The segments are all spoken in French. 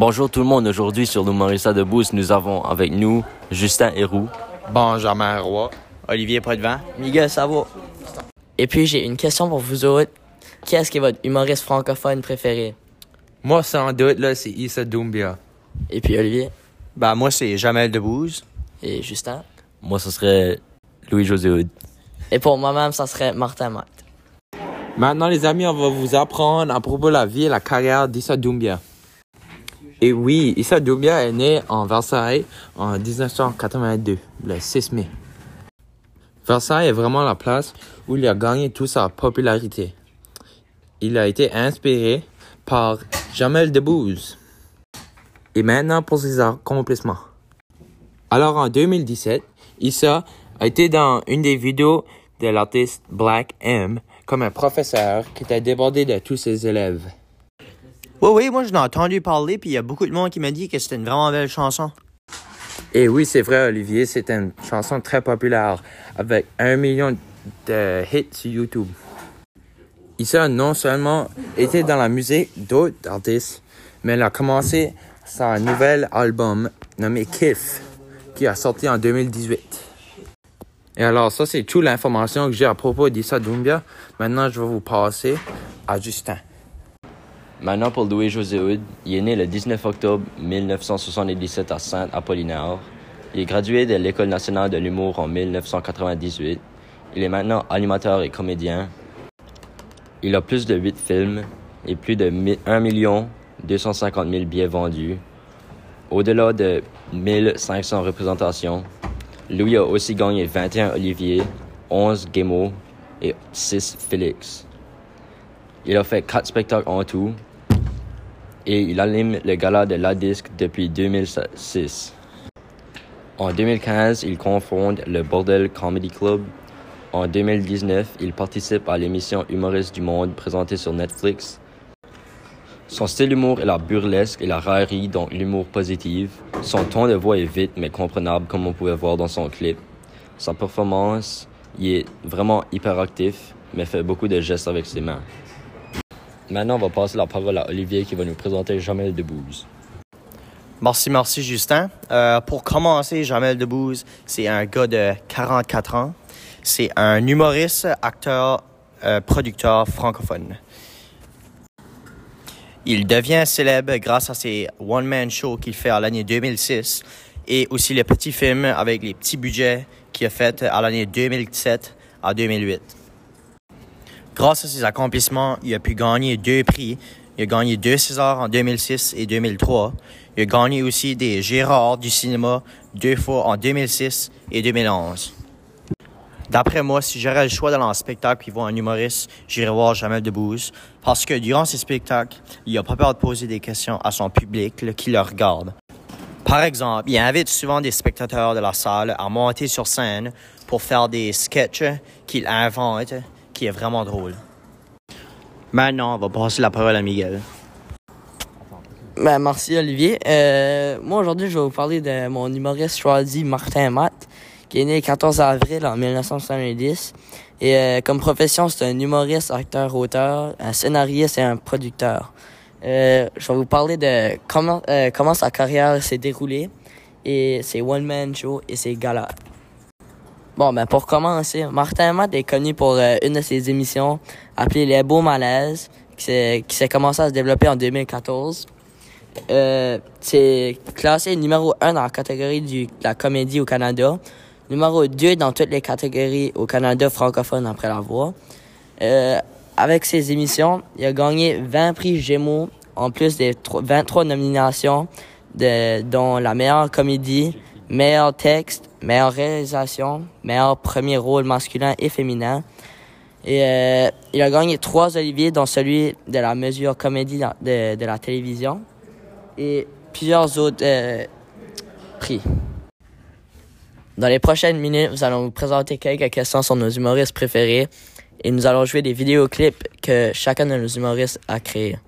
Bonjour tout le monde, aujourd'hui sur l'Humorista de Boost, nous avons avec nous Justin Héroux. Benjamin Roy. Olivier Potvin. Miguel Savo. Et puis j'ai une question pour vous autres. Qui est-ce qui est votre humoriste francophone préféré? Moi, sans doute, là, c'est Issa Doumbia. Et puis Olivier? Ben, moi, c'est Jamel Debbouze. Et Justin? Moi, ce serait Louis-José Hood. Et pour moi-même, ça serait Martin Matt. Maintenant, les amis, on va vous apprendre à propos de la vie et la carrière d'Issa Doumbia. Et oui, Issa Doumbia est né en Versailles en 1982, le 6 mai. Versailles est vraiment la place où il a gagné toute sa popularité. Il a été inspiré par Jamel Debbouze. Et maintenant pour ses accomplissements. Alors en 2017, Issa a été dans une des vidéos de l'artiste Black M comme un professeur qui était débordé de tous ses élèves. Oui, oui, moi, j'en ai entendu parler, puis il y a beaucoup de monde qui m'a dit que c'était une vraiment belle chanson. Et oui, c'est vrai, Olivier, c'est une chanson très populaire avec un million de hits sur YouTube. Issa a non seulement été dans la musique d'autres artistes, mais elle a commencé son nouvel album nommé Kiff, qui a sorti en 2018. Et alors, ça, c'est toute l'information que j'ai à propos d'Issa Doumbia. Maintenant, je vais vous passer à Justin. Maintenant pour Louis-José Hood, il est né le 19 octobre 1977 à Saint-Apollinaire. Il est gradué de l'École nationale de l'humour en 1998. Il est maintenant animateur et comédien. Il a plus de 8 films et plus de 1 250 000 billets vendus. Au-delà de 1500 représentations, Louis a aussi gagné 21 Olivier, 11 Gémeaux et 6 Félix. Il a fait 4 spectacles en tout et il anime le gala de la disque depuis 2006. En 2015, il confonde le Bordel Comedy Club. En 2019, il participe à l'émission Humoriste du Monde présentée sur Netflix. Son style d'humour est la burlesque et la raillerie, donc l'humour positif. Son ton de voix est vite mais comprenable comme on pouvait voir dans son clip. Sa performance, il est vraiment hyperactif mais fait beaucoup de gestes avec ses mains. Maintenant, on va passer la parole à Olivier qui va nous présenter Jamel Debbouze. Merci, merci, Justin. Euh, pour commencer, Jamel Debbouze, c'est un gars de 44 ans. C'est un humoriste, acteur, euh, producteur francophone. Il devient célèbre grâce à ses one-man shows qu'il fait à l'année 2006 et aussi les petits films avec les petits budgets qu'il a fait à l'année 2007 à 2008. Grâce à ses accomplissements, il a pu gagner deux prix. Il a gagné deux Césars en 2006 et 2003. Il a gagné aussi des Gérards du cinéma deux fois en 2006 et 2011. D'après moi, si j'aurais le choix d'aller en spectacle et voir un humoriste, j'irais voir Jamel Debbouze. Parce que durant ses spectacles, il n'a pas peur de poser des questions à son public qui le regarde. Par exemple, il invite souvent des spectateurs de la salle à monter sur scène pour faire des sketchs qu'il invente, qui est vraiment drôle. Maintenant, on va passer la parole à Miguel. Ben, merci Olivier. Euh, moi aujourd'hui, je vais vous parler de mon humoriste choisi Martin Matt, qui est né le 14 avril en 1970. Et euh, comme profession, c'est un humoriste, acteur, auteur, un scénariste et un producteur. Euh, je vais vous parler de comment euh, comment sa carrière s'est déroulée et ses one man shows et ses galas. Bon, ben pour commencer, Martin Matt est connu pour euh, une de ses émissions appelée Les Beaux Malaises, qui s'est, commencé à se développer en 2014. Euh, c'est classé numéro 1 dans la catégorie de la comédie au Canada, numéro 2 dans toutes les catégories au Canada francophone après la voix. Euh, avec ses émissions, il a gagné 20 prix Gémeaux, en plus des 23 nominations, de, dont la meilleure comédie, meilleur texte, meilleure réalisation, meilleur premier rôle masculin et féminin. Et euh, il a gagné trois Oliviers, dont celui de la mesure comédie de, la télévision et plusieurs autres euh, prix. Dans les prochaines minutes, nous allons vous présenter quelques questions sur nos humoristes préférés et nous allons jouer des vidéoclips que chacun de nos humoristes a créés.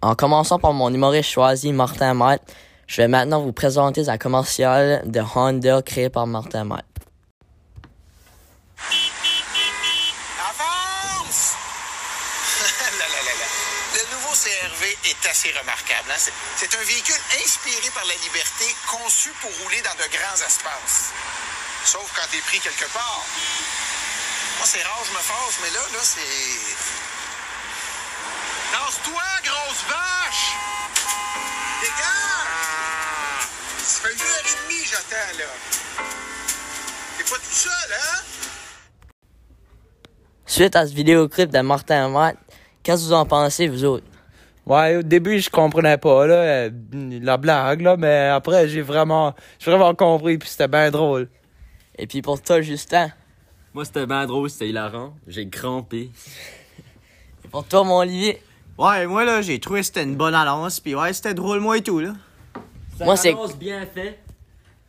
En commençant par mon humoriste choisi, Martin Matt, je vais maintenant vous présenter la commerciale de Honda créée par Martin Matt. Avance! Le nouveau CRV est assez remarquable. hein. C'est un véhicule inspiré par la liberté, conçu pour rouler dans de grands espaces. Sauf quand t'es pris quelque part. Moi, c'est rare, je me fâche, mais là, là, c'est... Lance-toi, grosse vache! Dégage! Ça fait une heure et demie, j'attends, là. T'es pas tout seul, hein? Suite à ce vidéoclip de Martin Matt, qu'est-ce que vous en pensez, vous autres? Ouais, au début, je comprenais pas, là, euh, la blague, là, mais après, j'ai vraiment, j'ai vraiment compris, puis c'était bien drôle. Et puis pour toi, Justin? Moi, c'était bien drôle, c'était hilarant. J'ai crampé. Et pour toi, mon Olivier? Ouais, moi, là, j'ai trouvé que c'était une bonne annonce, puis ouais, c'était drôle, moi et tout, là. Moi, c'est- bien fait.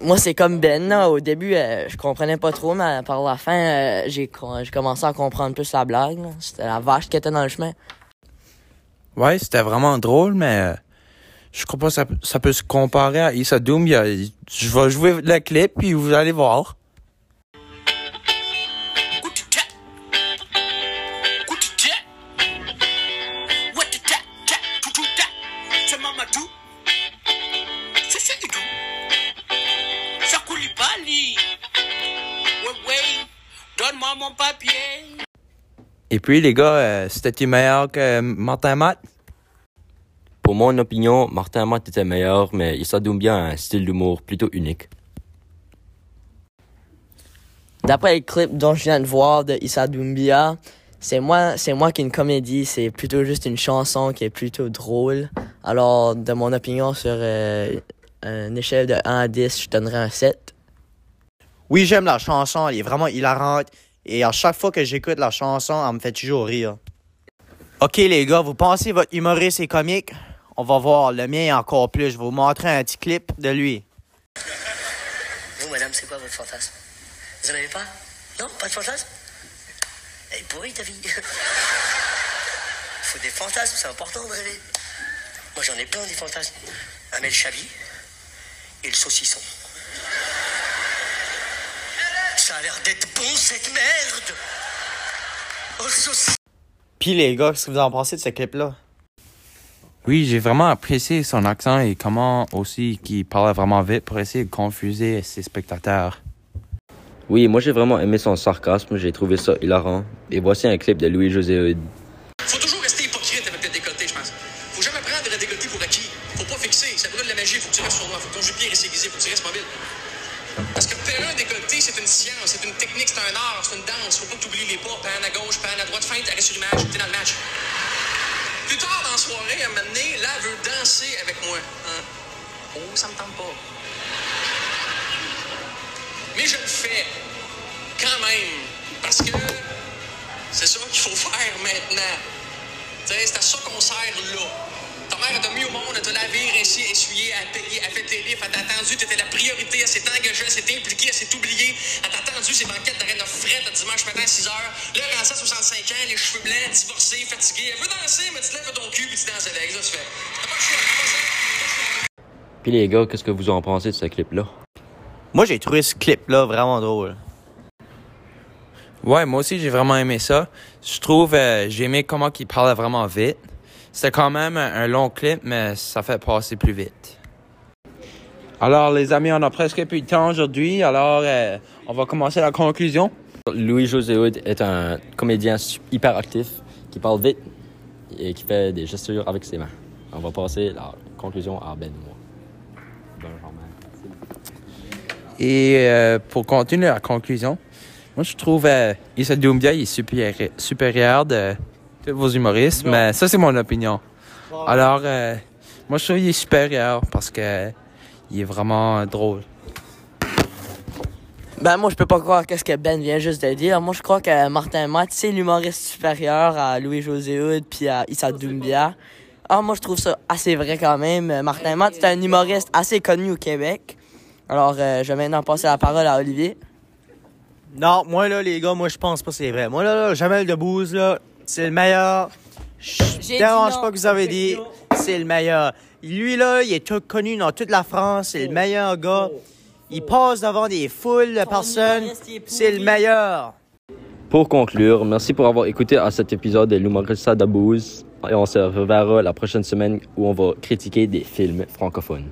Moi, c'est comme Ben, là. Au début, euh, je comprenais pas trop, mais par la fin, euh, j'ai co- j'ai commencé à comprendre plus la blague. C'était la vache qui était dans le chemin. Ouais, c'était vraiment drôle, mais euh, je crois pas que ça, ça peut se comparer à Issa Doom. A- Je vais jouer le clip, puis vous allez voir. Donne-moi mon papier. Et puis, les gars, euh, c'était meilleur que Martin Matt? Pour mon opinion, Martin Matt était meilleur, mais Issa Doumbia a un style d'humour plutôt unique. D'après le clip dont je viens de voir de Issa Doumbia, c'est moi, c'est moi qui une comédie, c'est plutôt juste une chanson qui est plutôt drôle. Alors, de mon opinion, sur euh, une échelle de 1 à 10, je donnerais un 7. Oui, j'aime la chanson, elle est vraiment hilarante. Et à chaque fois que j'écoute la chanson, elle me fait toujours rire. Ok, les gars, vous pensez votre humoriste est comique? On va voir, le mien encore plus. Je vais vous montrer un petit clip de lui. Vous, madame, c'est quoi votre fantasme? Vous en avez pas? Non Pas de fantasme? Elle est pourrie, ta vie. Faut des fantasmes, c'est important de rêver. Moi, j'en ai plein des fantasmes. Amel Chabi et le saucisson. Ça a l'air d'être bon, cette merde Oh, Puis les gars, qu'est-ce que vous en pensez de ce clip-là? Oui, j'ai vraiment apprécié son accent et comment aussi qu'il parlait vraiment vite pour essayer de confuser ses spectateurs. Oui, moi j'ai vraiment aimé son sarcasme, j'ai trouvé ça hilarant. Et voici un clip de Louis-José c'est une science, c'est une technique, c'est un art, c'est une danse. Faut pas que t'oublies les pas, pan à gauche, pan à droite, feinte, arrêt sur l'image, t'es dans le match. Plus tard dans la soirée, à un moment donné, là, elle veut danser avec moi. Hein? Oh, ça me tente pas. Mais je le fais. Quand même. Parce que c'est ça qu'il faut faire maintenant. C'est à ça qu'on sert là. Ta mère a mis au monde, elle t'a lavé, rincé, essuyé, elle a payé, elle a fait tes livres, elle t'a attendu, t'étais la priorité, elle s'est engagée, elle s'est impliquée, elle s'est oubliée, elle t'a attendu ses banquettes d'arrêt de fret le dimanche matin à 6 h. Là, elle à 65 ans, les cheveux blancs, divorcée, fatiguée. Elle veut danser, mais tu te lèves ton cul puis tu danses avec. Ça, tu fais. T'as pas le choix, t'as pas le choix. Puis les gars, qu'est-ce que vous en pensez de ce clip-là? Moi, j'ai trouvé ce clip-là vraiment drôle. Ouais, moi aussi, j'ai vraiment aimé ça. Je trouve, euh, j'ai aimé comment il parlait vraiment vite. C'était quand même un, long clip, mais ça fait passer plus vite. Alors, les amis, on a presque plus de temps aujourd'hui. Alors, euh, on va commencer la conclusion. Louis-José Hood est un comédien hyper actif qui parle vite et qui fait des gestures avec ses mains. On va passer la conclusion à Ben moi. Benjamin. Et euh, pour continuer la conclusion, moi, je trouve euh, Issa Doumbia il est supérieur, supérieur de tous vos humoristes, mais ça, c'est mon opinion. Alors, euh, moi, je trouve qu'il est supérieur parce que il est vraiment drôle. Ben, moi, je peux pas croire qu'est-ce que Ben vient juste de dire. Moi, je crois que Martin Matt, c'est l'humoriste supérieur à Louis-José Hood puis à Issa Doumbia. Ah, moi, je trouve ça assez vrai quand même. Martin Matt, c'est un humoriste assez connu au Québec. Alors, euh, je vais maintenant passer la parole à Olivier. Non, moi là, les gars, moi je pense pas que c'est vrai. Moi là, là Jamel Debbouze, là, c'est le meilleur. Je dérange pas que vous avez dit, c'est le meilleur. Lui là, il est tout connu dans toute la France, c'est le meilleur gars. Il passe devant des foules de personnes, c'est le meilleur. Pour conclure, merci pour avoir écouté à cet épisode de l'Humorista d'Abouze et on se reverra la prochaine semaine où on va critiquer des films francophones.